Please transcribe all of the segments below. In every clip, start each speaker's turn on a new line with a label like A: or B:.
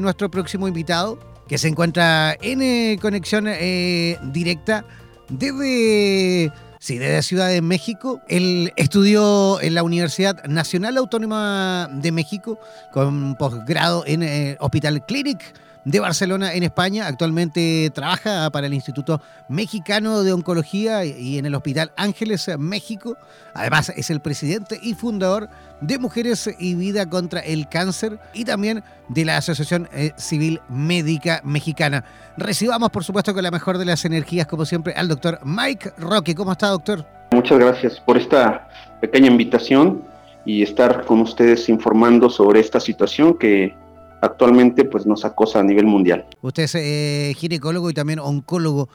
A: nuestro próximo invitado, que se encuentra en eh, conexión eh, directa desde, desde Ciudad de México. Él estudió en la Universidad Nacional Autónoma de México con posgrado en eh, Hospital Clinic de Barcelona en España. Actualmente trabaja para el Instituto Mexicano de Oncología y en el Hospital Ángeles México. Además es el presidente y fundador de Mujeres y Vida contra el Cáncer y también de la Asociación eh, Civil Médica Mexicana. Recibamos, por supuesto, con la mejor de las energías, como siempre, al doctor Mike Roque. ¿Cómo está, doctor?
B: Muchas gracias por esta pequeña invitación y estar con ustedes informando sobre esta situación que actualmente pues nos acosa a nivel mundial.
A: Usted es eh, ginecólogo y también oncólogo.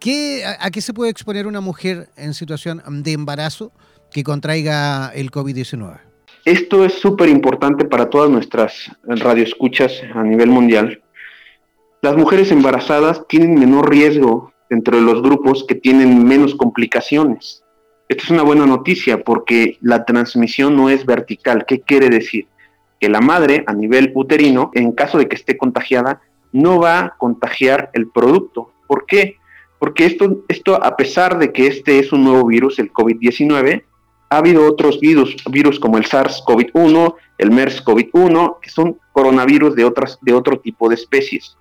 A: ¿Qué, a, qué se puede exponer una mujer en situación de embarazo que contraiga el COVID-19?
B: Esto es súper importante para todas nuestras radioescuchas a nivel mundial. Las mujeres embarazadas tienen menor riesgo dentro de los grupos que tienen menos complicaciones. Esto es una buena noticia porque la transmisión no es vertical. ¿Qué quiere decir? Que la madre a nivel uterino, en caso de que esté contagiada, no va a contagiar el producto. ¿Por qué? Porque esto, esto a pesar de que este es un nuevo virus, el COVID-19, ha habido otros virus, virus como el SARS-CoV-1, el MERS-CoV-1, que son coronavirus de, otras, de otro tipo de especies.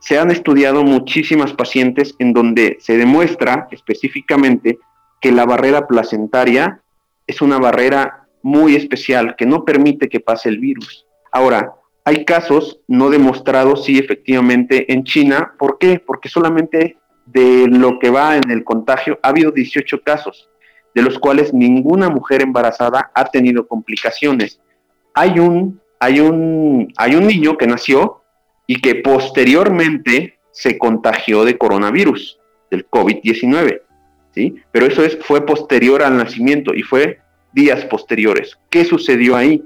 B: Se han estudiado muchísimas pacientes en donde se demuestra específicamente que la barrera placentaria es una barrera muy especial que no permite que pase el virus. Ahora, hay casos no demostrados, sí, efectivamente, en China. ¿Por qué? Porque solamente de lo que va en el contagio ha habido 18 casos, de los cuales ninguna mujer embarazada ha tenido complicaciones. Hay un, hay un, hay un niño que nació y que posteriormente se contagió de coronavirus, del COVID-19, ¿sí? Pero eso es, fue posterior al nacimiento y fue días posteriores. ¿Qué sucedió ahí?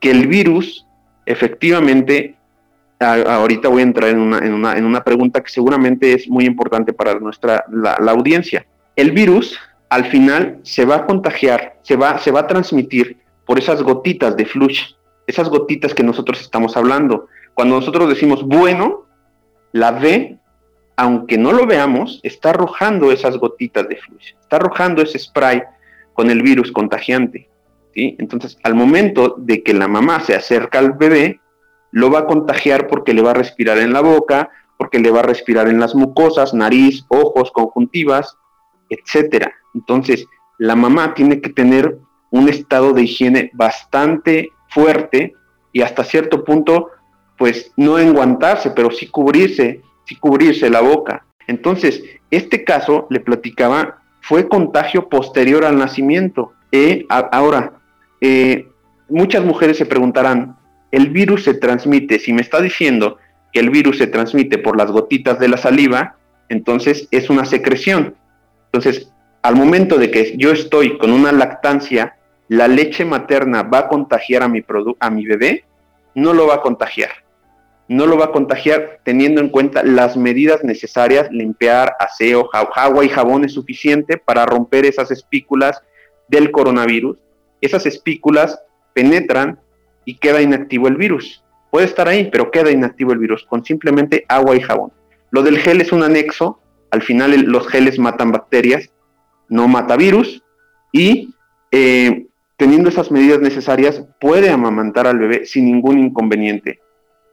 B: Que el virus, efectivamente, ahorita voy a entrar en una, en una, en una pregunta que seguramente es muy importante para nuestra, la, audiencia. El virus, al final, se va a contagiar, se va, se va a transmitir por esas gotitas de flush, esas gotitas que nosotros estamos hablando. Cuando nosotros decimos bueno, la V, aunque no lo veamos, está arrojando esas gotitas de flush, está arrojando ese spray con el virus contagiante. ¿sí? Entonces, al momento de que la mamá se acerca al bebé, lo va a contagiar porque le va a respirar en la boca, porque le va a respirar en las mucosas, nariz, ojos, conjuntivas, etcétera. Entonces, la mamá tiene que tener un estado de higiene bastante fuerte y hasta cierto punto, pues no enguantarse, pero sí cubrirse, sí cubrirse la boca. Entonces, este caso le platicaba fue contagio posterior al nacimiento. Eh, ahora, eh, muchas mujeres se preguntarán, ¿el virus se transmite? Si me está diciendo que el virus se transmite por las gotitas de la saliva, entonces es una secreción. Entonces, al momento de que yo estoy con una lactancia, la leche materna va a contagiar a mi, a mi bebé, no lo va a contagiar no lo va a contagiar teniendo en cuenta las medidas necesarias, limpiar, aseo, agua y jabón es suficiente para romper esas espículas del coronavirus. Esas espículas penetran y queda inactivo el virus. Puede estar ahí, pero queda inactivo el virus con simplemente agua y jabón. Lo del gel es un anexo, al final los geles matan bacterias, no mata virus y eh, teniendo esas medidas necesarias puede amamantar al bebé sin ningún inconveniente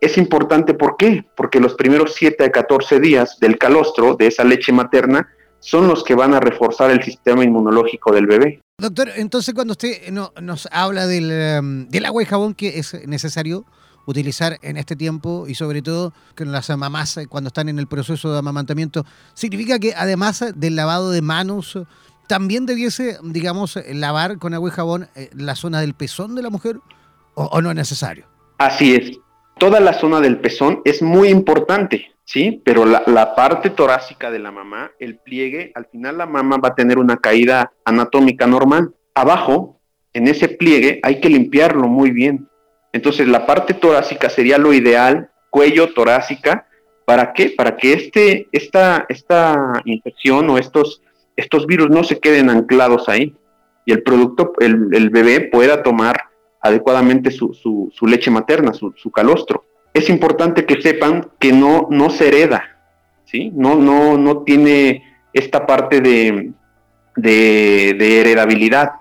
B: es importante, ¿por qué? Porque los primeros 7 a 14 días del calostro, de esa leche materna, son los que van a reforzar el sistema inmunológico del bebé.
A: Doctor, entonces cuando usted nos habla em, del, agua y jabón que es necesario utilizar en este tiempo y sobre todo con las mamás eh, cuando están en el proceso de amamantamiento, ¿significa que además del lavado de manos también debiese, digamos, lavar con agua y jabón eh, la zona del pezón de la mujer o no es necesario?
B: Así es toda la zona del pezón es muy importante, ¿sí? Pero la, parte torácica de la mamá, el pliegue, al final la mamá va a tener una caída anatómica normal. Abajo, en ese pliegue, hay que limpiarlo muy bien. Entonces, la parte torácica sería lo ideal, cuello torácica, ¿para qué? Para que este, esta, esta infección o estos, estos virus no se queden anclados ahí y el producto, el, el bebé pueda tomar adecuadamente su, su, leche materna, su, calostro. es importante que sepan que no, no se hereda, ¿sí? No, no, no tiene esta parte de, de, heredabilidad,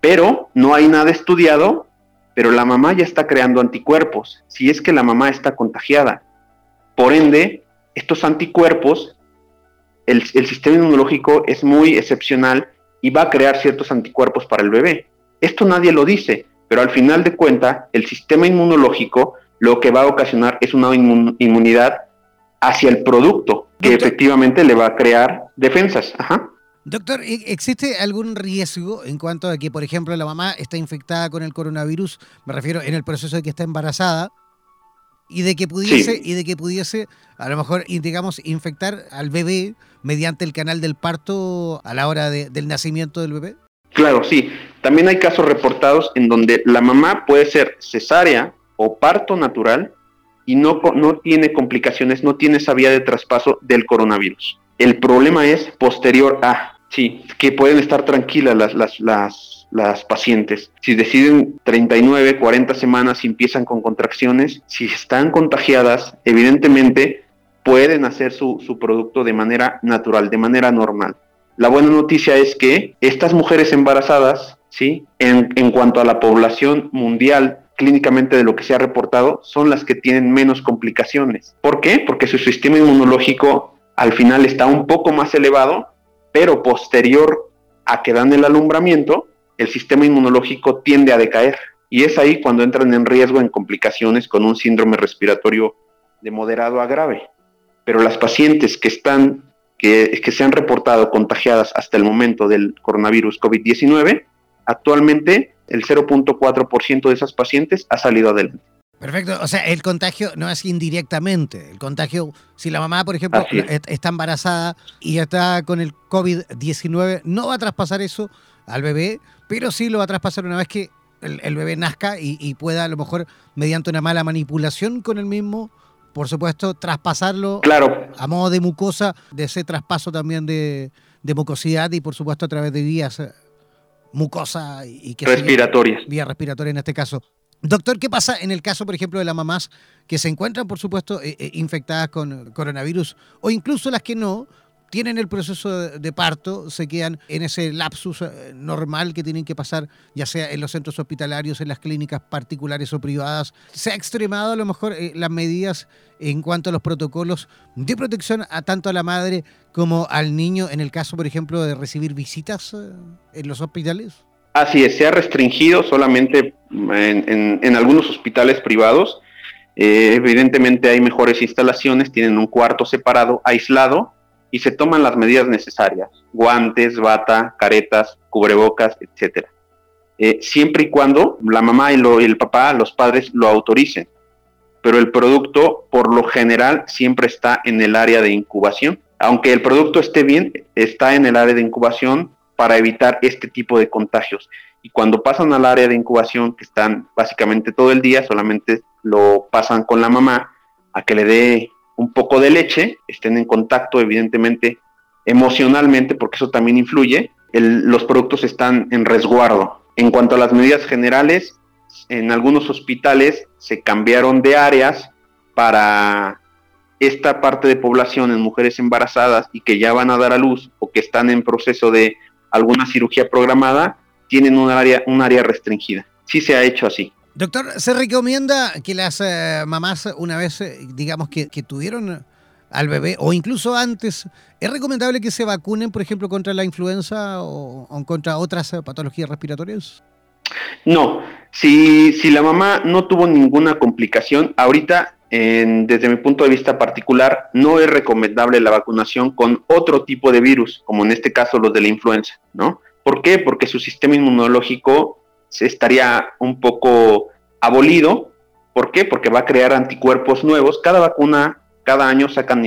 B: pero no hay nada estudiado, pero la mamá ya está creando anticuerpos, si es que la mamá está contagiada. Por ende, estos anticuerpos, el, el sistema inmunológico es muy excepcional y va a crear ciertos anticuerpos para el bebé. Esto nadie lo dice, pero al final de cuentas, el sistema inmunológico lo que va a ocasionar es una inmunidad hacia el producto, que efectivamente le va a crear defensas.
A: Doctor, ¿e-, ¿existe algún riesgo en cuanto a que, por ejemplo, la mamá está infectada con el coronavirus? Me refiero en el proceso de que está embarazada y de que pudiese y de que pudiese a lo mejor digamos infectar al bebé mediante el canal del parto a la hora del nacimiento del bebé.
B: Claro, sí. También hay casos reportados en donde la mamá puede ser cesárea o parto natural y no, no tiene complicaciones, no tiene esa vía de traspaso del coronavirus. El problema es posterior a, sí, que pueden estar tranquilas las, las, las, las pacientes. Si deciden 39, 40 semanas y empiezan con contracciones, si están contagiadas, evidentemente pueden hacer su, su producto de manera natural, de manera normal. La buena noticia es que estas mujeres embarazadas, ¿sí? En, en cuanto a la población mundial clínicamente de lo que se ha reportado, son las que tienen menos complicaciones. ¿Por qué? Porque su sistema inmunológico al final está un poco más elevado, pero posterior a que dan el alumbramiento, el sistema inmunológico tiende a decaer. Y es ahí cuando entran en riesgo en complicaciones con un síndrome respiratorio de moderado a grave. Pero las pacientes que están, que, que se han reportado contagiadas hasta el momento del coronavirus COVID-19, actualmente el 0.4% de esas pacientes ha salido adelante.
A: Perfecto, o sea, el contagio no es indirectamente, el contagio, si la mamá, por ejemplo, está embarazada y está con el COVID-19, no va a traspasar eso al bebé, pero sí lo va a traspasar una vez que el, bebé nazca y, pueda a lo mejor, mediante una mala manipulación con el mismo, por supuesto, traspasarlo
B: claro.
A: a modo de mucosa, de ese traspaso también de, de mucosidad y por supuesto a través de vías mucosa y que
B: respiratorias.
A: vía respiratoria en este caso. Doctor, ¿qué pasa en el caso, por ejemplo, de las mamás que se encuentran, por supuesto, eh, eh, infectadas con coronavirus o incluso las que no, tienen el proceso de parto, se quedan en ese lapsus eh, normal que tienen que pasar, ya sea en los centros hospitalarios, en las clínicas particulares o privadas. Se ha extremado a lo mejor eh, las medidas en cuanto a los protocolos de protección a tanto a la madre como al niño, en el caso, por ejemplo, de recibir visitas eh, en los hospitales.
B: Así es, se ha restringido solamente en, algunos hospitales privados. evidentemente hay mejores instalaciones, tienen un cuarto separado, aislado, y se toman las medidas necesarias, guantes, bata, caretas, cubrebocas, etcétera. Eh, siempre y cuando la mamá y, el papá, los padres lo autoricen. Pero el producto, por lo general, siempre está en el área de incubación. Aunque el producto esté bien, está en el área de incubación para evitar este tipo de contagios. Y cuando pasan al área de incubación, que están básicamente todo el día, solamente lo pasan con la mamá a que le dé un poco de leche, estén en contacto evidentemente emocionalmente, porque eso también influye, los productos están en resguardo. En cuanto a las medidas generales, en algunos hospitales se cambiaron de áreas para esta parte de población en mujeres embarazadas y que ya van a dar a luz o que están en proceso de alguna cirugía programada, tienen un área, un área restringida. Sí se ha hecho así.
A: Doctor, ¿se recomienda que las eh, mamás, una vez, eh, digamos, que, tuvieron al bebé, o incluso antes, ¿es recomendable que se vacunen, por ejemplo, contra la influenza o, contra otras eh, patologías respiratorias?
B: No, si, si la mamá no tuvo ninguna complicación, ahorita, desde mi punto de vista particular, no es recomendable la vacunación con otro tipo de virus, como en este caso los de la influenza, ¿no? ¿Por qué? Porque su sistema inmunológico estaría un poco abolido. ¿Por qué? Porque va a crear anticuerpos nuevos. Cada vacuna, cada año sacan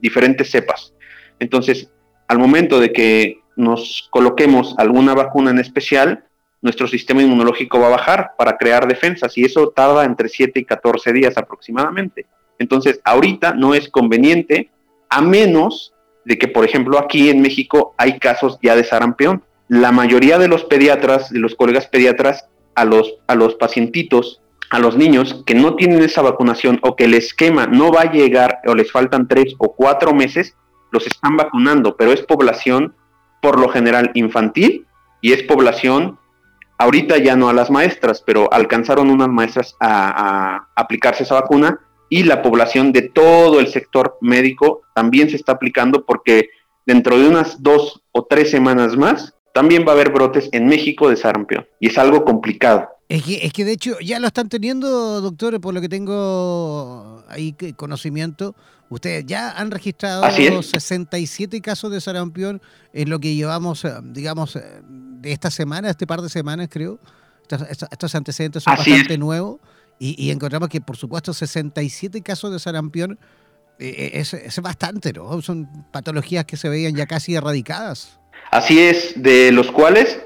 B: diferentes cepas. Entonces, al momento de que nos coloquemos alguna vacuna en especial, nuestro sistema inmunológico va a bajar para crear defensas y eso tarda entre 7 y 14 días aproximadamente. Entonces, ahorita no es conveniente, a menos de que, por ejemplo, aquí en México hay casos ya de sarampión la mayoría de los pediatras, de los colegas pediatras, a los, a los pacientitos a los niños que no tienen esa vacunación o que el esquema no va a llegar o les faltan tres o cuatro meses, los están vacunando, pero es población por lo general infantil y es población, ahorita ya no a las maestras, pero alcanzaron unas maestras a, a aplicarse esa vacuna y la población de todo el sector médico también se está aplicando porque dentro de unas dos o tres semanas más también va a haber brotes en México de sarampión y es algo complicado.
A: Es que, es que de hecho ya lo están teniendo, doctor, por lo que tengo ahí conocimiento. Ustedes ya han registrado 67 casos de sarampión en lo que llevamos, eh, digamos, eh, de esta semana, este par de semanas creo. Estos, antecedentes son bastante nuevos y, encontramos que, por supuesto, 67 casos de sarampión eh, es, es bastante, ¿no? Son patologías que se veían ya casi erradicadas.
B: Así es, de los cuales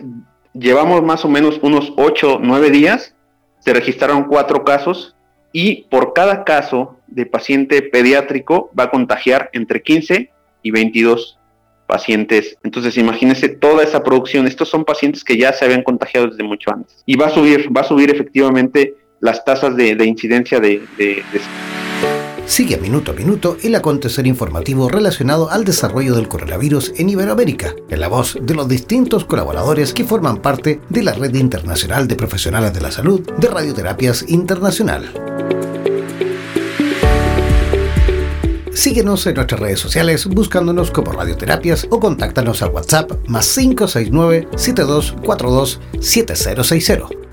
B: llevamos más o menos unos 8, 9 días, se registraron cuatro casos y por cada caso de paciente pediátrico va a contagiar entre 15 y 22 pacientes. Entonces, imagínense toda esa producción. Estos son pacientes que ya se habían contagiado desde mucho antes. Y va a subir, va a subir efectivamente las tasas de, incidencia de, de
A: Sigue a minuto a minuto el acontecer informativo relacionado al desarrollo del coronavirus en Iberoamérica, en la voz de los distintos colaboradores que forman parte de la Red Internacional de Profesionales de la Salud de Radioterapias Internacional. Síguenos en nuestras redes sociales buscándonos como Radioterapias o contáctanos al WhatsApp más 569 7242 7060.